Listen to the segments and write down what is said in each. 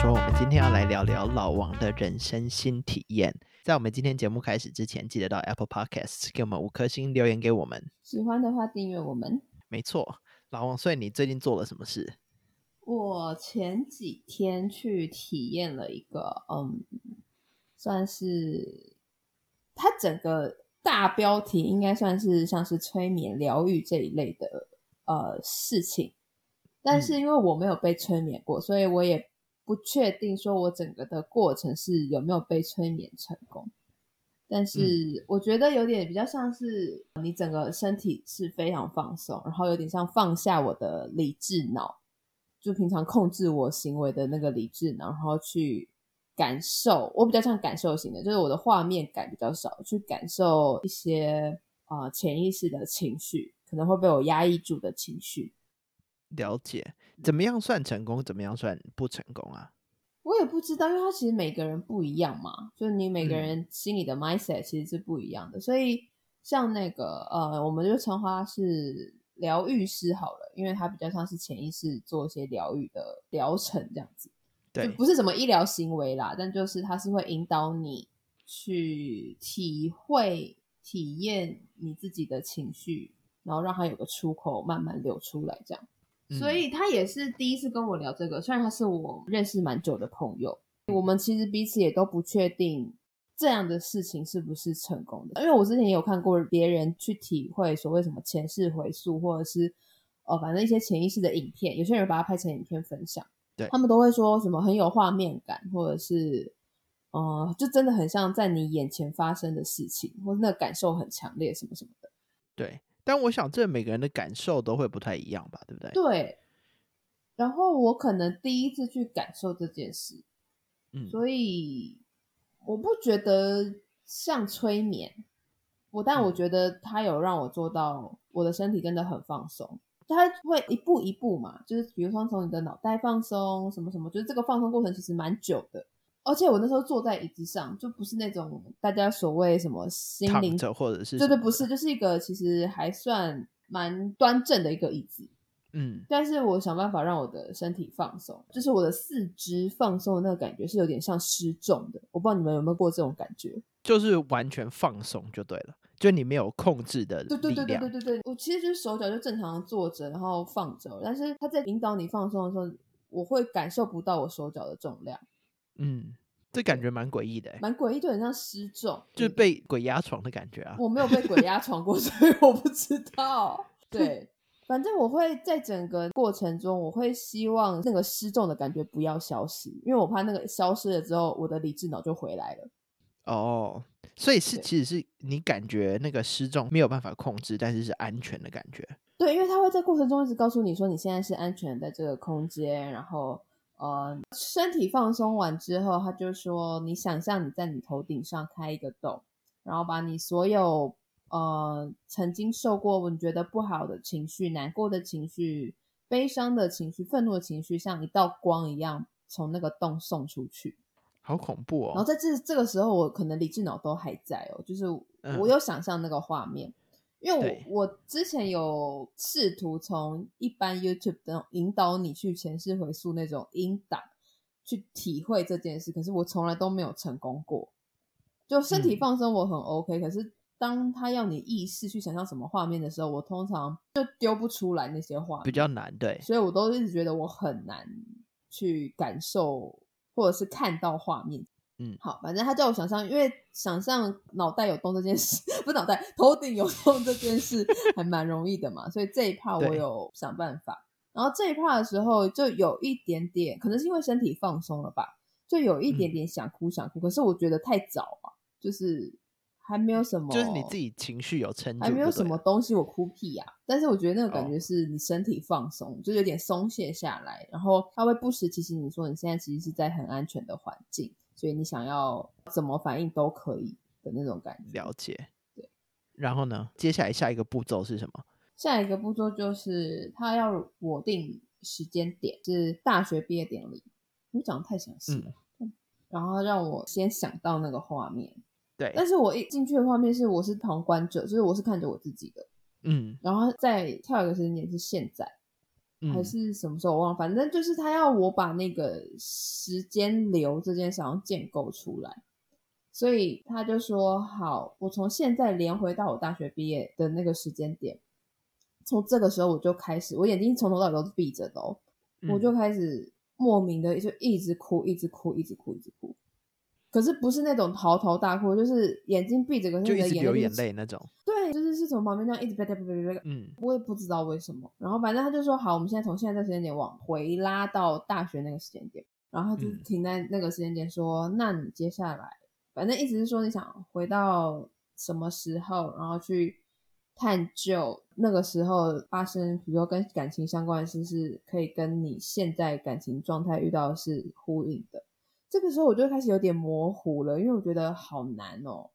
说，我们今天要来聊聊老王的人生新体验。在我们今天节目开始之前，记得到 Apple Podcast 给我们五颗星留言给我们。喜欢的话订阅我们。没错，老王，所以你最近做了什么事？我前几天去体验了一个，嗯，算是它整个大标题应该算是像是催眠疗愈这一类的呃事情，但是因为我没有被催眠过，所以我也。不确定说我整个的过程是有没有被催眠成功，但是我觉得有点比较像是你整个身体是非常放松，然后有点像放下我的理智脑，就平常控制我行为的那个理智脑，然后去感受。我比较像感受型的，就是我的画面感比较少，去感受一些啊潜意识的情绪，可能会被我压抑住的情绪。了解，怎么样算成功？怎么样算不成功啊？我也不知道，因为他其实每个人不一样嘛，就是你每个人心里的 mindset 其实是不一样的。所以像那个呃，我们就称他是疗愈师好了，因为他比较像是潜意识做一些疗愈的疗程这样子。对，不是什么医疗行为啦，但就是他是会引导你去体会、体验你自己的情绪，然后让他有个出口，慢慢流出来这样。所以他也是第一次跟我聊这个，虽然他是我认识蛮久的朋友，我们其实彼此也都不确定这样的事情是不是成功的。因为我之前也有看过别人去体会所谓什么前世回溯，或者是呃反正一些潜意识的影片，有些人把它拍成影片分享，对他们都会说什么很有画面感，或者是呃就真的很像在你眼前发生的事情，或者那个感受很强烈什么什么的，对。但我想，这每个人的感受都会不太一样吧，对不对？对。然后我可能第一次去感受这件事，嗯，所以我不觉得像催眠，我但我觉得他有让我做到，我的身体真的很放松。他会一步一步嘛，就是比如说从你的脑袋放松，什么什么，就是这个放松过程其实蛮久的。而且我那时候坐在椅子上，就不是那种大家所谓什么心灵者或者是对对，不是，就是一个其实还算蛮端正的一个椅子。嗯，但是我想办法让我的身体放松，就是我的四肢放松的那个感觉是有点像失重的。我不知道你们有没有过这种感觉，就是完全放松就对了，就你没有控制的对对对对对对对，我其实就是手脚就正常坐着，然后放着，但是他在引导你放松的时候，我会感受不到我手脚的重量。嗯，这感觉蛮诡异的，蛮诡异，就很像失重，就是被鬼压床的感觉啊。我没有被鬼压床过，所以我不知道。对，反正我会在整个过程中，我会希望那个失重的感觉不要消失，因为我怕那个消失了之后，我的理智脑就回来了。哦，所以是其实是你感觉那个失重没有办法控制，但是是安全的感觉。对，因为他会在过程中一直告诉你说，你现在是安全在这个空间，然后。呃，身体放松完之后，他就说：“你想象你在你头顶上开一个洞，然后把你所有呃曾经受过你觉得不好的情绪、难过的情绪、悲伤的情绪、愤怒的情绪，像一道光一样从那个洞送出去。”好恐怖哦！然后在这这个时候，我可能理智脑都还在哦，就是我有想象那个画面。因为我我之前有试图从一般 YouTube 的引导你去前世回溯那种引导去体会这件事，可是我从来都没有成功过。就身体放松我很 OK，可是当他要你意识去想象什么画面的时候，我通常就丢不出来那些画，比较难对。所以我都一直觉得我很难去感受或者是看到画面。嗯，好，反正他叫我想象，因为想象脑袋有洞这件事，不是脑袋头顶有洞这件事 还蛮容易的嘛，所以这一趴我有想办法。然后这一趴的时候就有一点点，可能是因为身体放松了吧，就有一点点想哭想哭，可是我觉得太早啊，就是还没有什么，就是你自己情绪有撑，还没有什么东西我哭屁呀。但是我觉得那个感觉是你身体放松，就有点松懈下来，然后他会不时提醒你说你现在其实是在很安全的环境。所以你想要怎么反应都可以的那种感觉。了解，对。然后呢？接下来下一个步骤是什么？下一个步骤就是他要我定时间点，是大学毕业典礼。你讲的太详细了。嗯。然后让我先想到那个画面。对。但是我一进去的画面是我是旁观者，就是我是看着我自己的。嗯。然后再跳一个时间点是现在。还是什么时候我忘了，反正就是他要我把那个时间流这件事要建构出来，所以他就说好，我从现在连回到我大学毕业的那个时间点，从这个时候我就开始，我眼睛从头到尾都是闭着的哦，我就开始莫名的就一直哭，一直哭，一直哭，一直哭。可是不是那种嚎啕大哭，就是眼睛闭着，可是就一直流眼泪那种。对，就是是从旁边那样一直别别别别别，嗯，我也不知道为什么。然后反正他就说好，我们现在从现在这时间点往回拉到大学那个时间点，然后就停在那个时间点说，那你接下来，反正意思是说你想回到什么时候，然后去探究那个时候发生，比如说跟感情相关的事，是可以跟你现在感情状态遇到是呼应的。这个时候我就开始有点模糊了，因为我觉得好难哦，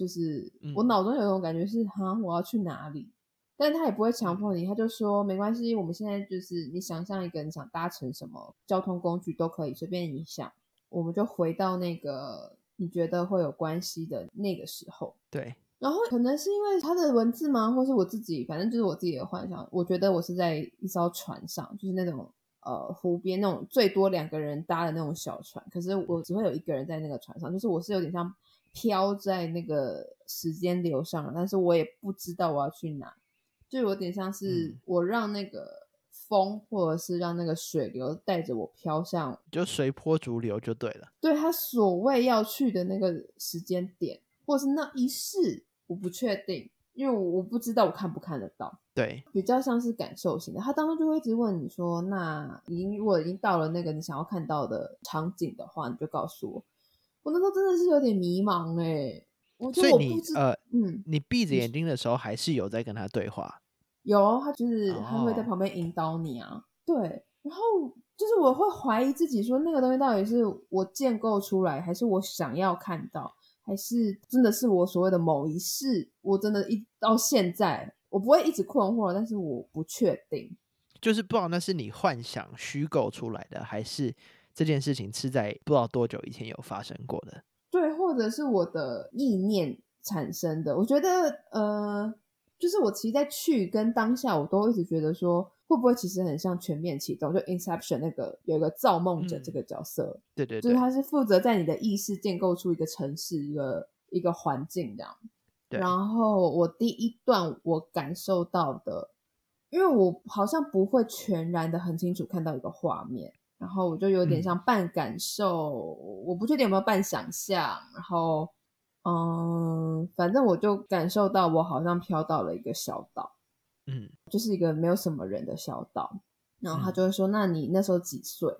就是我脑中有一种感觉是哈，我要去哪里？但他也不会强迫你，他就说没关系，我们现在就是你想象一个你想搭乘什么交通工具都可以，随便你想，我们就回到那个你觉得会有关系的那个时候。对，然后可能是因为他的文字吗，或是我自己，反正就是我自己的幻想，我觉得我是在一艘船上，就是那种。呃，湖边那种最多两个人搭的那种小船，可是我只会有一个人在那个船上，就是我是有点像飘在那个时间流上，但是我也不知道我要去哪，就有点像是我让那个风或者是让那个水流带着我飘向，就随波逐流就对了。对他所谓要去的那个时间点，或是那一世，我不确定。因为我不知道我看不看得到，对，比较像是感受型的。他当中就会一直问你说：“那已经如果已经到了那个你想要看到的场景的话，你就告诉我。”我那时候真的是有点迷茫哎。所以你呃，嗯，你闭着眼睛的时候还是有在跟他对话？有，他就是他会在旁边引导你啊。对，然后就是我会怀疑自己说那个东西到底是我建构出来，还是我想要看到。还是真的是我所谓的某一世，我真的一到现在，我不会一直困惑，但是我不确定，就是不知道那是你幻想虚构出来的，还是这件事情是在不知道多久以前有发生过的，对，或者是我的意念产生的。我觉得，呃，就是我其实在去跟当下，我都一直觉得说。会不会其实很像全面启动？就 Inception 那个有一个造梦者这个角色，对对，就是他是负责在你的意识建构出一个城市、一个一个环境这样。然后我第一段我感受到的，因为我好像不会全然的很清楚看到一个画面，然后我就有点像半感受，我不确定有没有半想象。然后，嗯，反正我就感受到我好像飘到了一个小岛。嗯，就是一个没有什么人的小岛，然后他就会说：“那你那时候几岁？”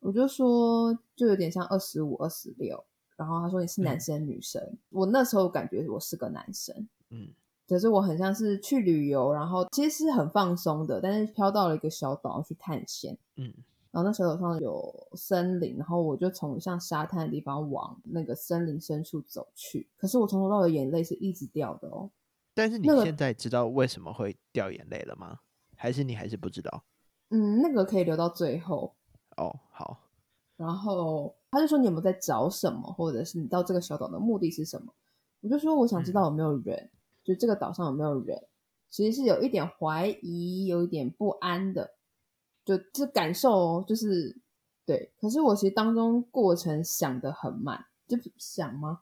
我就说：“就有点像二十五、二十六。”然后他说：“你是男生女生？”我那时候感觉我是个男生，嗯，可是我很像是去旅游，然后其实是很放松的，但是飘到了一个小岛去探险，嗯，然后那小岛上有森林，然后我就从像沙滩的地方往那个森林深处走去，可是我从头到尾眼泪是一直掉的哦。但是你现在知道为什么会掉眼泪了吗？还是你还是不知道？嗯，那个可以留到最后。哦，好。然后他就说：“你有没有在找什么？或者是你到这个小岛的目的是什么？”我就说：“我想知道有没有人，就这个岛上有没有人。”其实是有一点怀疑，有一点不安的，就是感受哦，就是对。可是我其实当中过程想的很慢，就想吗？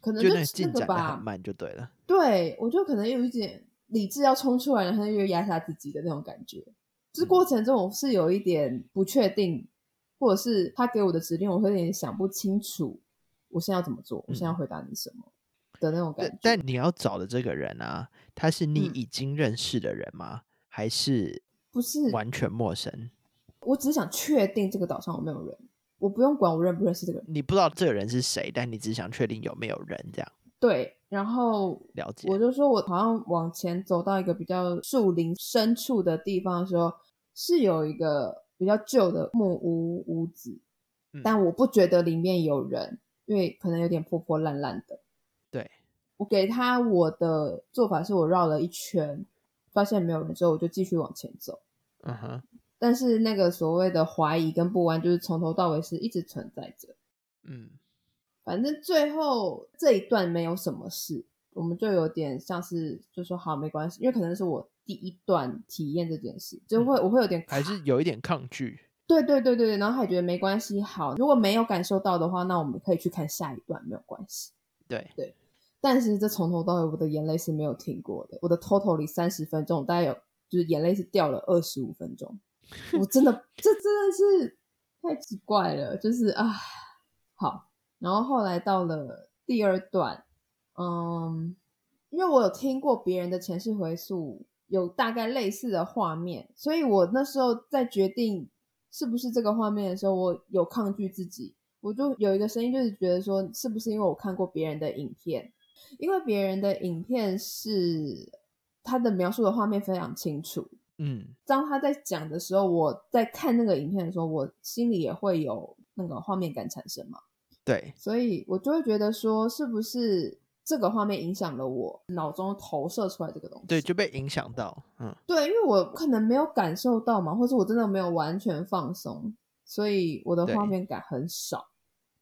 可能就那个吧，慢就对了。对，我就可能有一点理智要冲出来，然后又压下自己的那种感觉。就是过程中我是有一点不确定，或者是他给我的指令，我会有点想不清楚，我现在要怎么做？我现在要回答你什么的那种感觉。但你要找的这个人啊，他是你已经认识的人吗？还是不是完全陌生？我只是想确定这个岛上有没有人。我不用管我认不认识这个人，你不知道这个人是谁，但你只想确定有没有人这样。对，然后了解。我就说我好像往前走到一个比较树林深处的地方的时候，是有一个比较旧的木屋屋子，但我不觉得里面有人，因为可能有点破破烂烂的。对，我给他我的做法是我绕了一圈，发现没有人之后，我就继续往前走。嗯哼。但是那个所谓的怀疑跟不安，就是从头到尾是一直存在着。嗯，反正最后这一段没有什么事，我们就有点像是就说好没关系，因为可能是我第一段体验这件事，就会我会有点还是有一点抗拒。对对对对对，然后还觉得没关系，好，如果没有感受到的话，那我们可以去看下一段，没有关系。对对，但是这从头到尾我的眼泪是没有停过的，我的 total 里三十分钟大概有就是眼泪是掉了二十五分钟，我真的这真的是太奇怪了，就是啊，好，然后后来到了第二段，嗯，因为我有听过别人的前世回溯，有大概类似的画面，所以我那时候在决定。是不是这个画面的时候，我有抗拒自己，我就有一个声音，就是觉得说，是不是因为我看过别人的影片，因为别人的影片是他的描述的画面非常清楚，嗯，当他在讲的时候，我在看那个影片的时候，我心里也会有那个画面感产生嘛，对，所以我就会觉得说，是不是？这个画面影响了我脑中投射出来这个东西，对，就被影响到，嗯，对，因为我可能没有感受到嘛，或者我真的没有完全放松，所以我的画面感很少，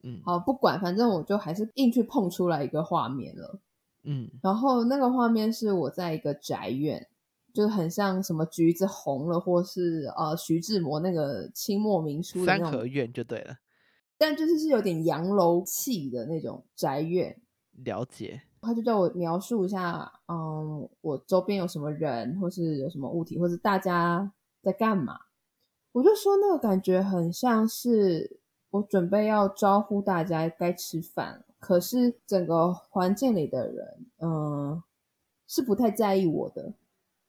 嗯，好，不管，反正我就还是硬去碰出来一个画面了，嗯，然后那个画面是我在一个宅院，就是很像什么橘子红了，或是呃徐志摩那个清末明初的三合院就对了，但就是是有点洋楼气的那种宅院。了解，他就叫我描述一下，嗯，我周边有什么人，或是有什么物体，或是大家在干嘛。我就说那个感觉很像是我准备要招呼大家该吃饭，可是整个环境里的人，嗯，是不太在意我的，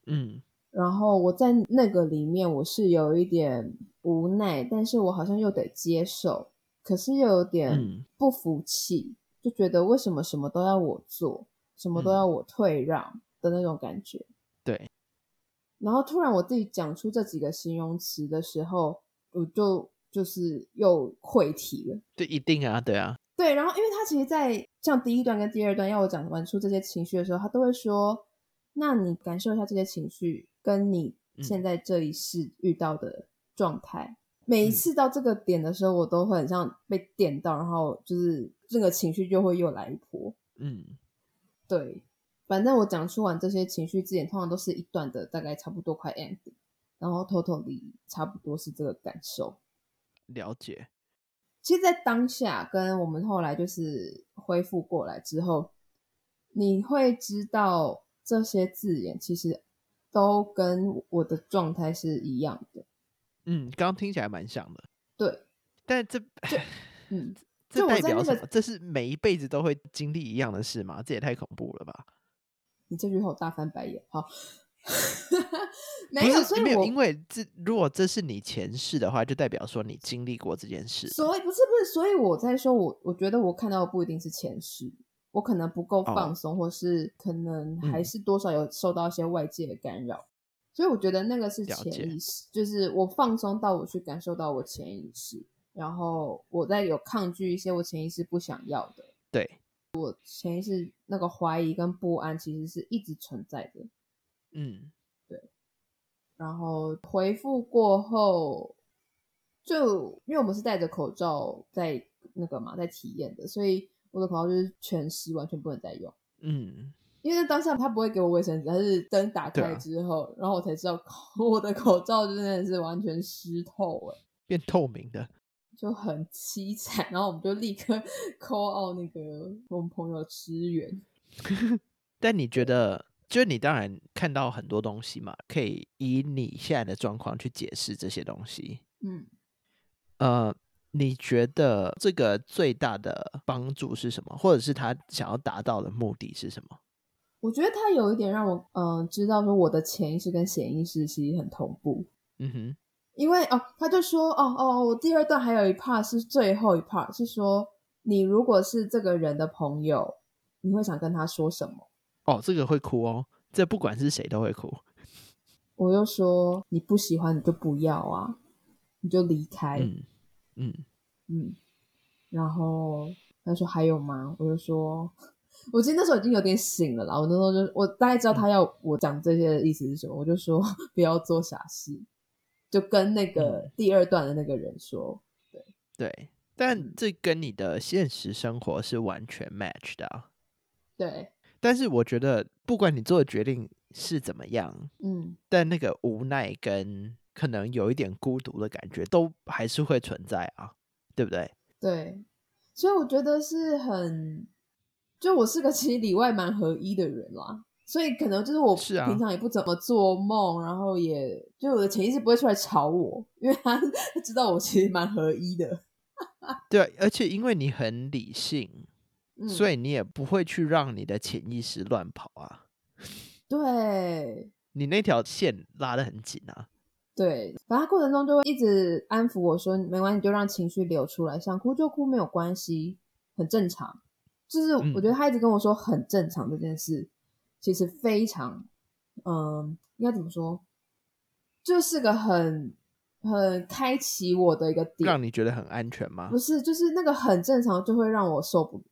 嗯，然后我在那个里面我是有一点无奈，但是我好像又得接受，可是又有点不服气。就觉得为什么什么都要我做，什么都要我退让的那种感觉。对。然后突然我自己讲出这几个形容词的时候，我就就是又溃体了。对，一定啊，对啊。对，然后因为他其实，在像第一段跟第二段要我讲完出这些情绪的时候，他都会说：“那你感受一下这些情绪，跟你现在这一世遇到的状态。”每一次到这个点的时候，我都会很像被电到，然后就是这个情绪就会又来一波。嗯，对，反正我讲出完这些情绪之前，通常都是一段的，大概差不多快 end，然后 totally 差不多是这个感受。了解。其实，在当下跟我们后来就是恢复过来之后，你会知道这些字眼其实都跟我的状态是一样的。嗯，刚刚听起来蛮像的。对，但这这 嗯，这代表什么？这是每一辈子都会经历一样的事吗？这也太恐怖了吧！你这句话我大翻白眼。好，没有，所以没有，因为这如果这是你前世的话，就代表说你经历过这件事。所以不是不是，所以我在说，我我觉得我看到的不一定是前世，我可能不够放松，或是可能还是多少有受到一些外界的干扰。所以我觉得那个是潜意识，就是我放松到我去感受到我潜意识，然后我在有抗拒一些我潜意识不想要的。对，我潜意识那个怀疑跟不安其实是一直存在的。嗯，对。然后回复过后，就因为我们是戴着口罩在那个嘛，在体验的，所以我的口罩就是全湿，完全不能再用。嗯。因为当下他不会给我卫生纸，他是灯打开之后，然后我才知道 我的口罩真的是完全湿透，哎，变透明的，就很凄惨。然后我们就立刻 call out 那个我们朋友支援。但你觉得，就是你当然看到很多东西嘛，可以以你现在的状况去解释这些东西。嗯，呃，你觉得这个最大的帮助是什么，或者是他想要达到的目的是什么？我觉得他有一点让我嗯知道说我的潜意识跟显意识其实很同步，嗯哼，因为哦他就说哦哦我第二段还有一 part 是最后一 part 是说你如果是这个人的朋友，你会想跟他说什么？哦这个会哭哦，这不管是谁都会哭。我就说你不喜欢你就不要啊，你就离开，嗯嗯嗯，然后他说还有吗？我就说。我记得那时候已经有点醒了啦，我那时候就我大概知道他要我讲这些的意思是什么，我就说 不要做傻事，就跟那个第二段的那个人说，对对，但这跟你的现实生活是完全 match 的，对。但是我觉得不管你做的决定是怎么样，嗯，但那个无奈跟可能有一点孤独的感觉，都还是会存在啊，对不对？对，所以我觉得是很，就我是个 其实里外蛮合一的人啦，所以可能就是我平常也不怎么做梦，然后也就我的潜意识不会出来吵我，因为他他知道我其实蛮合一的，对，啊而且因为你很理性，嗯，所以你也不会去让你的潜意识乱跑啊，对你那条线拉得很紧啊。对，反正过程中就会一直安抚我说没关系，就让情绪流出来，想哭就哭没有关系，很正常。就是嗯我觉得他一直跟我说很正常这件事，其实非常，嗯，应该怎么说，就是个很很开启我的一个点，让你觉得很安全吗不？是，就是那个很正常，就会让我受不了。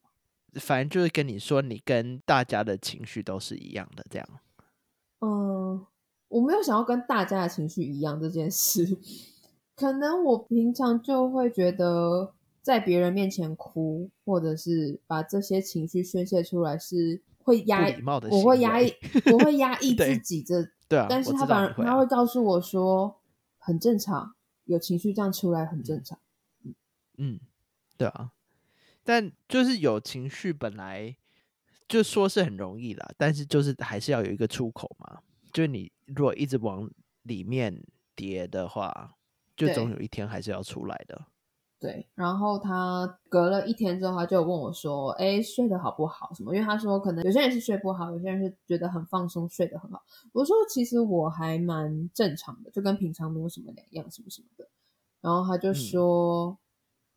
反正就是跟你说，你跟大家的情绪都是一样的，这样。嗯，我没有想要跟大家的情绪一样这件事，可能我平常就会觉得在别人面前哭，或者是把这些情绪宣泄出来是会压不礼貌的我会压抑，我会压抑 自己这，对啊，但是他反而他会告诉我说很正常，有情绪这样出来很正常。嗯，对啊，但就是有情绪本来就说是很容易啦，但是就是还是要有一个出口嘛。就是你如果一直往里面叠的话，就总有一天还是要出来的。对，然后他隔了一天之后，他就问我说：“哎，睡得好不好？什么？”因为他说可能有些人是睡不好，有些人是觉得很放松，睡得很好。我说其实我还蛮正常的，就跟平常没有什么两样，什么什么的。然后他就说：“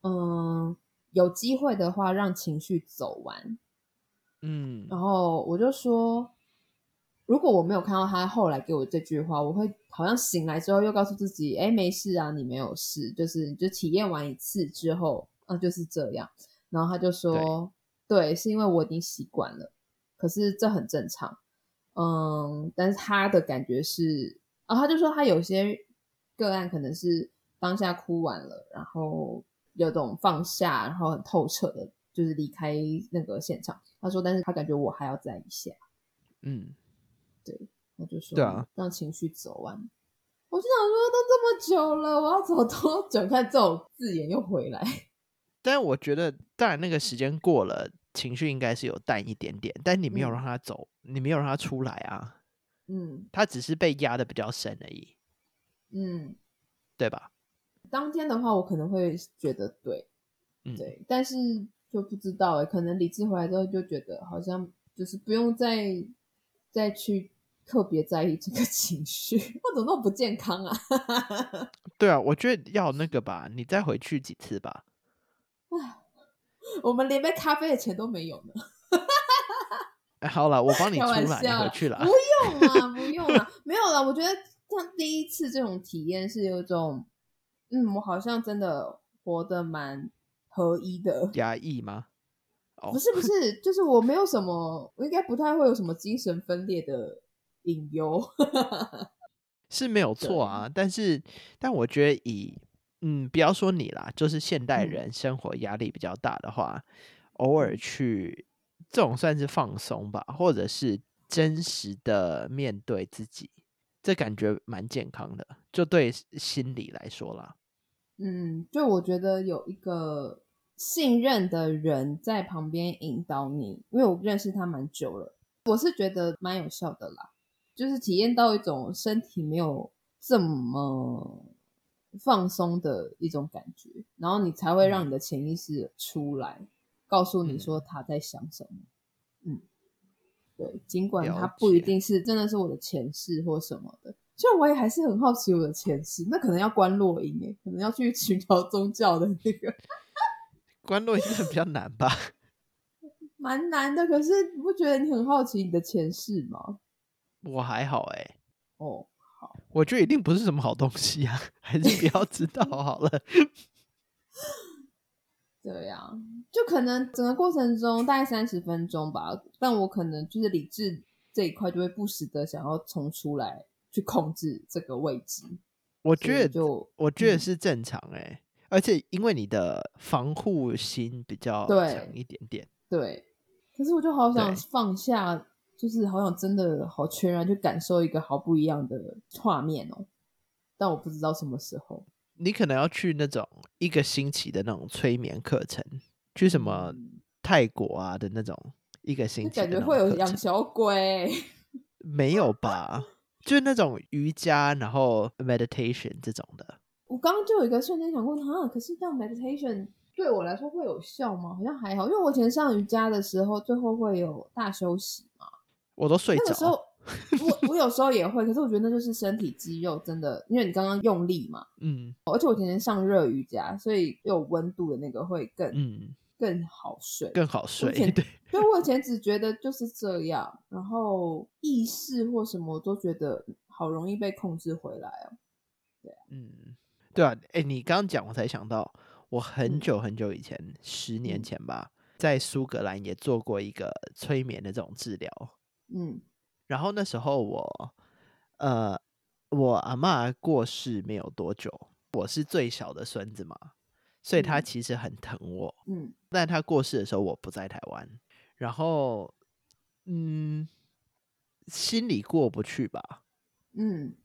嗯有机会的话，让情绪走完。”嗯，然后我就说，如果我没有看到他后来给我这句话，我会好像醒来之后又告诉自己，哎，没事啊，你没有事，就是你就体验完一次之后，嗯，就是这样。然后他就说，对，是因为我已经习惯了，可是这很正常，嗯，但是他的感觉是，啊，他就说他有些个案可能是当下哭完了，然后有种放下，然后很透彻的，就是离开那个现场。他说，但是他感觉我还要再一下，嗯，对他就说，对啊，让情绪走完。我就想说，都这么久了，我要走多久？看这种字眼又回来，但我觉得，当然那个时间过了，情绪应该是有淡一点点，但你没有嗯让他走，你没有让他出来啊，嗯他只是被压的比较深而已，嗯。对吧？当天的话，我可能会觉得对嗯，对，但是就不知道哎，可能理智回来之后就觉得好像就是不用再再去特别在意这个 情绪，我怎么那么不健康啊？对啊，我觉得要那个吧，你再回去几次吧。我们连杯咖啡的钱都没有呢。哎，好了，我帮你出来，你回去了不。用啦，不用啦，没有啦。我觉得像第一次这种体验是有一种，嗯，我好像真的活得蛮合一的。压抑吗？哦不，是不是，就是我没有什么，我应该不太会有什么精神分裂的隐忧。是没有错啊，但是，但我觉得以，嗯，不要说你啦，就是现代嗯人生活压力比较大的话，偶尔去这种算是放松吧，或者是真实的面对自己，这感觉蛮健康的，就对心理来说啦。嗯，就我觉得有一个信任的人在旁边引导你，因为我认识他蛮久了，我是觉得蛮有效的啦。就是体验到一种身体没有这么放松的一种感觉，然后你才会让你的潜意识出来，告诉你说他在想什么。嗯，对，尽管他不一定是真的是我的前世或什么的，所以我也还是很好奇我的前世，那可能要关落音诶，可能要去寻找宗教的那个，关落音比较难吧？蛮难的。可是你不觉得你很好奇你的前世吗？我还好哎、哦，好我觉得一定不是什么好东西啊，还是不要知道好了。对呀、就可能整个过程中大概三十分钟吧，但我可能就是理智这一块就会不时的想要冲出来去控制这个位置。我觉得就我觉得嗯是正常哎、而且因为你的防护心比较对强一点点，对，可是我就好想放下就是好想真的好全然去感受一个好不一样的画面哦，但我不知道什么时候。你可能要去那种一个星期的那种催眠课程，去什么嗯泰国啊的那种一个星期感觉会有养小鬼。没有吧？就是那种瑜伽，然后 meditation 这种的。我刚刚就有一个瞬间想过，哈，可是这样 meditation 对我来说会有效吗？好像还好，因为我以前上瑜伽的时候，最后会有大休息嘛。我都睡那个时候。我 我有时候也会，可是我觉得那就是身体肌肉真的，因为你刚刚用力嘛，嗯而且我以前上热瑜伽，所以有温度的那个会更、嗯，更好睡。更好睡。前对，所以我以前只觉得就是这样，然后意识或什么我都觉得好容易被控制回来哦。嗯，对啊。哎，你刚刚讲，我才想到，我很嗯久很久以前，十年嗯前吧，在苏格兰也做过一个催眠的这种治疗。嗯然后那时候我，呃，我阿妈过世没有多久，我是最小的孙子嘛，所以他嗯其实很疼我。嗯但他过世的时候我不在台湾，然后，嗯，心里过不去吧。嗯，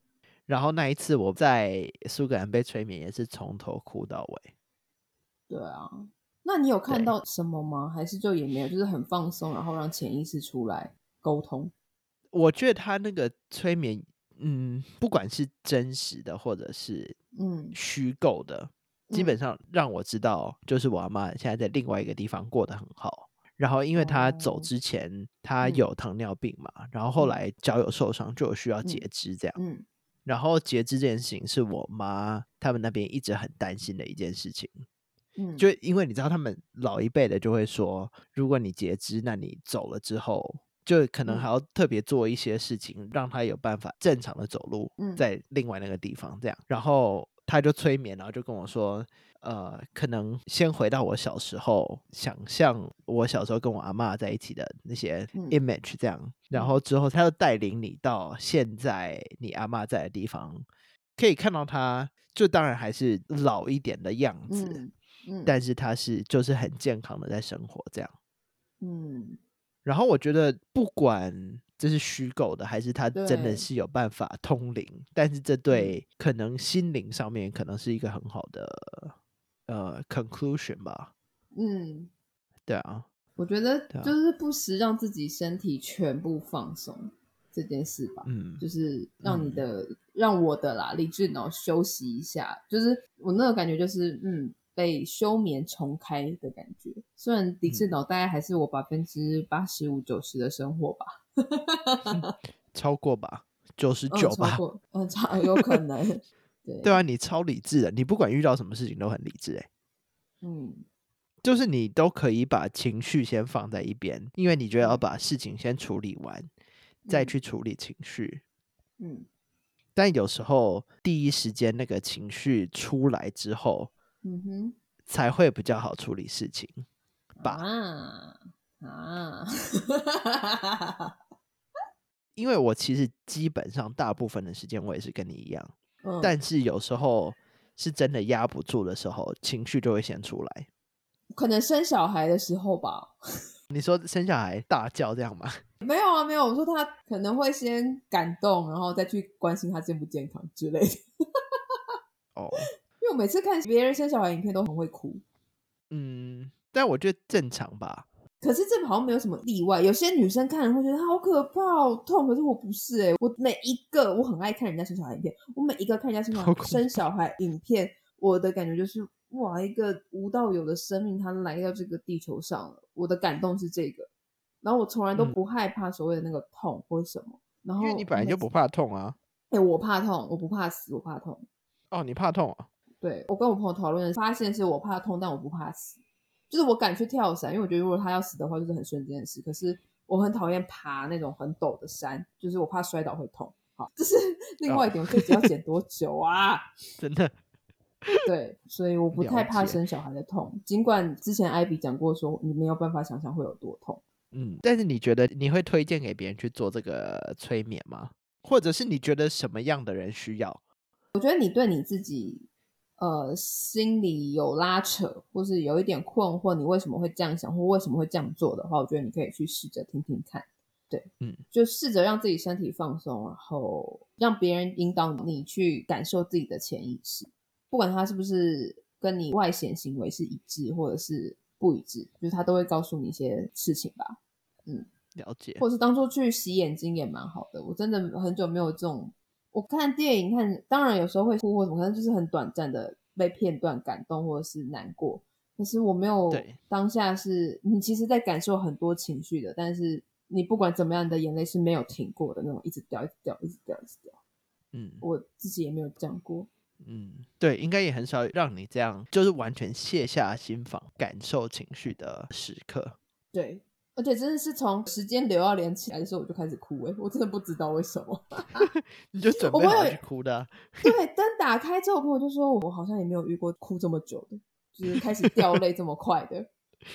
然后那一次我在苏格兰被催眠，也是从头哭到尾。对啊。那你有看到什么吗？还是就也没有，就是很放松，然后让潜意识出来沟通？我觉得他那个催眠，嗯，不管是真实的或者是嗯虚构的，基嗯。本上让我知道，就是我阿妈现在在另外一个地方过得很好。然后，因为她走哦之前，她嗯。有糖尿病嘛，然后后嗯。来脚有受伤，就有需要嗯截肢这样。嗯。然后截肢这件事情是我妈他们那边一直很担心的一件事情，嗯，就因为你知道他们老一辈的就会说，如果你截肢，那你走了之后，就可能嗯。还要特别做一些事情，让他有办法正常的走路嗯，在另外那个地方这样。然后他就催眠，然后就跟我说，呃，可能先回到我小时候，想象我小时候跟我阿妈在一起的那些嗯 image 这样，然嗯后之后他就带领你到现在你阿妈在的地方，可以看到他，就当然还是老一点的样子。嗯嗯，但是他是就是很健康的在生活这样。嗯然后我觉得不管这是虚构的，还是他真的是有办法通灵，但是这对可能心灵上面可能是一个很好的呃 conclusion 吧。嗯，对啊，我觉得就是不时让自己身体全部放松这件事吧。嗯，就是让你嗯。的、让我的啦理智脑休息一下，就是我那个感觉就是嗯被休眠重开的感觉。虽然理智脑大概还是我百分之八十五九十的生活吧，超过吧，九十嗯九吧。有可能，对对啊，你超理智的，你不管遇到什么事情都很理智、欸，嗯就是你都可以把情绪先放在一边，因为你觉得要嗯把事情先处理完，再嗯去处理情绪。嗯但有时候第一时间那个情绪出来之后，嗯哼才会比较好处理事情。吧啊啊，因为我其实基本上大部分的时间我也是跟你一样，嗯但是有时候是真的压不住的时候，情绪就会先出来。可能生小孩的时候吧。你说生小孩大叫这样吗？没有啊，没有。我说他可能会先感动，然后再去关心他健不健康之类的。哦，因为我每次看别人生小孩影片都很会哭，嗯，但我觉得正常吧。可是这好像没有什么例外。有些女生看了会觉得好可怕、好痛，可是我不是哎、我每一个我很爱看人家生小孩影片，我每一个看人家生小孩生小孩影片，我的感觉就是哇，一个无道有的生命，它来到这个地球上了，我的感动是这个。然后我从来都嗯不害怕所谓的那个痛或什么，然后因为你本来就不怕痛啊。哎、我怕痛，我不怕死，我怕痛。哦，你怕痛啊？对我跟我朋友讨论，发现是我怕痛，但我不怕死。就是我敢去跳伞，因为我觉得如果他要死的话，就是很瞬间的事。可是我很讨厌爬那种很陡的山，就是我怕摔倒会痛。好，这是 另外一点。我自己要减多久啊？真的？对，所以我不太怕生小孩的痛，尽管之前艾比讲过说你没有办法想象会有多痛。嗯，但是你觉得你会推荐给别人去做这个催眠吗？或者是你觉得什么样的人需要？我觉得你对你自己，呃，心里有拉扯，或是有一点困惑，你为什么会这样想，或为什么会这样做的话，我觉得你可以去试着听听看。对，嗯，就试着让自己身体放松，然后让别人引导你去感受自己的潜意识，不管他是不是跟你外显行为是一致，或者是不一致，就是他都会告诉你一些事情吧。嗯了解。或是当做去洗眼睛也蛮好的。我真的很久没有这种，我看电影看，当然有时候会哭或什么，可能就是很短暂的被片段感动或者是难过。可是我没有对当下是你其实在感受很多情绪的，但是你不管怎么样，你的眼泪是没有停过的那种，一直掉，一直掉，一直掉，一直掉。嗯我自己也没有这样过。嗯，对，应该也很少让你这样，就是完全卸下心防，感受情绪的时刻。对，而且真的是从时间流要连起来的时候，我就开始哭、欸。我真的不知道为什么。你就准备好去哭的啊、对，灯打开之后，我朋友就说我好像也没有遇过哭这么久的，就是开始掉泪这么快的。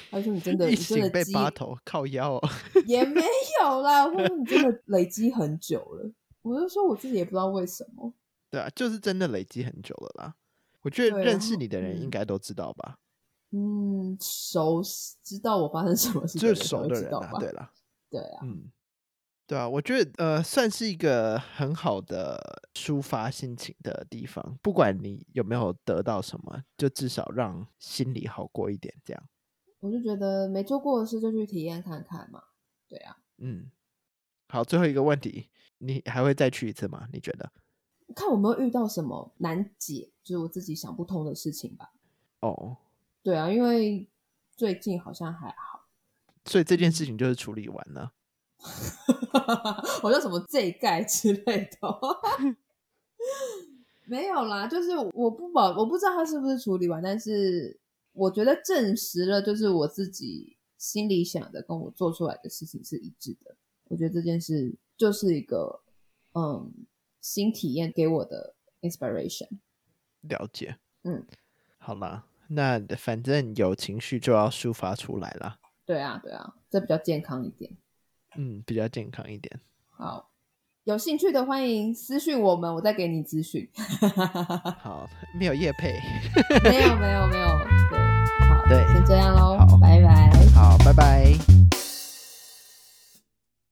他就说你真的，一你真的醒被积拔头靠腰哦。也没有啦。我说你真的累积很久了。我就说我自己也不知道为什么。对啊，就是真的累积很久了啦。我觉得认识你的人应嗯该都知道吧，嗯，熟知道我发生什么事就是的人才熟的人？对啦，对啊，嗯，对啊，我觉得呃，算是一个很好的抒发心情的地方。不管你有没有得到什么，就至少让心里好过一点，这样。我就觉得没做过的事就去体验看看嘛。对啊，嗯，好，最后一个问题，你还会再去一次吗？你觉得？看我有没有遇到什么难解，就是我自己想不通的事情吧。哦，对啊，因为最近好像还好。所以这件事情就是处理完了。好像什么这盖之类的，没有啦，就是我不保，我不知道他是不是处理完，但是我觉得证实了，就是我自己心里想的跟我做出来的事情是一致的。我觉得这件事就是一个嗯新体验给我的 inspiration。了解，嗯，好啦，那反正有情绪就要抒发出来啦。对啊，对啊，这比较健康一点。嗯，比较健康一点。好，有兴趣的欢迎私讯我们，我再给你咨询。好，没有叶配没有，没有，没有。对，好，对，先这样喽。好，拜拜。好，拜拜。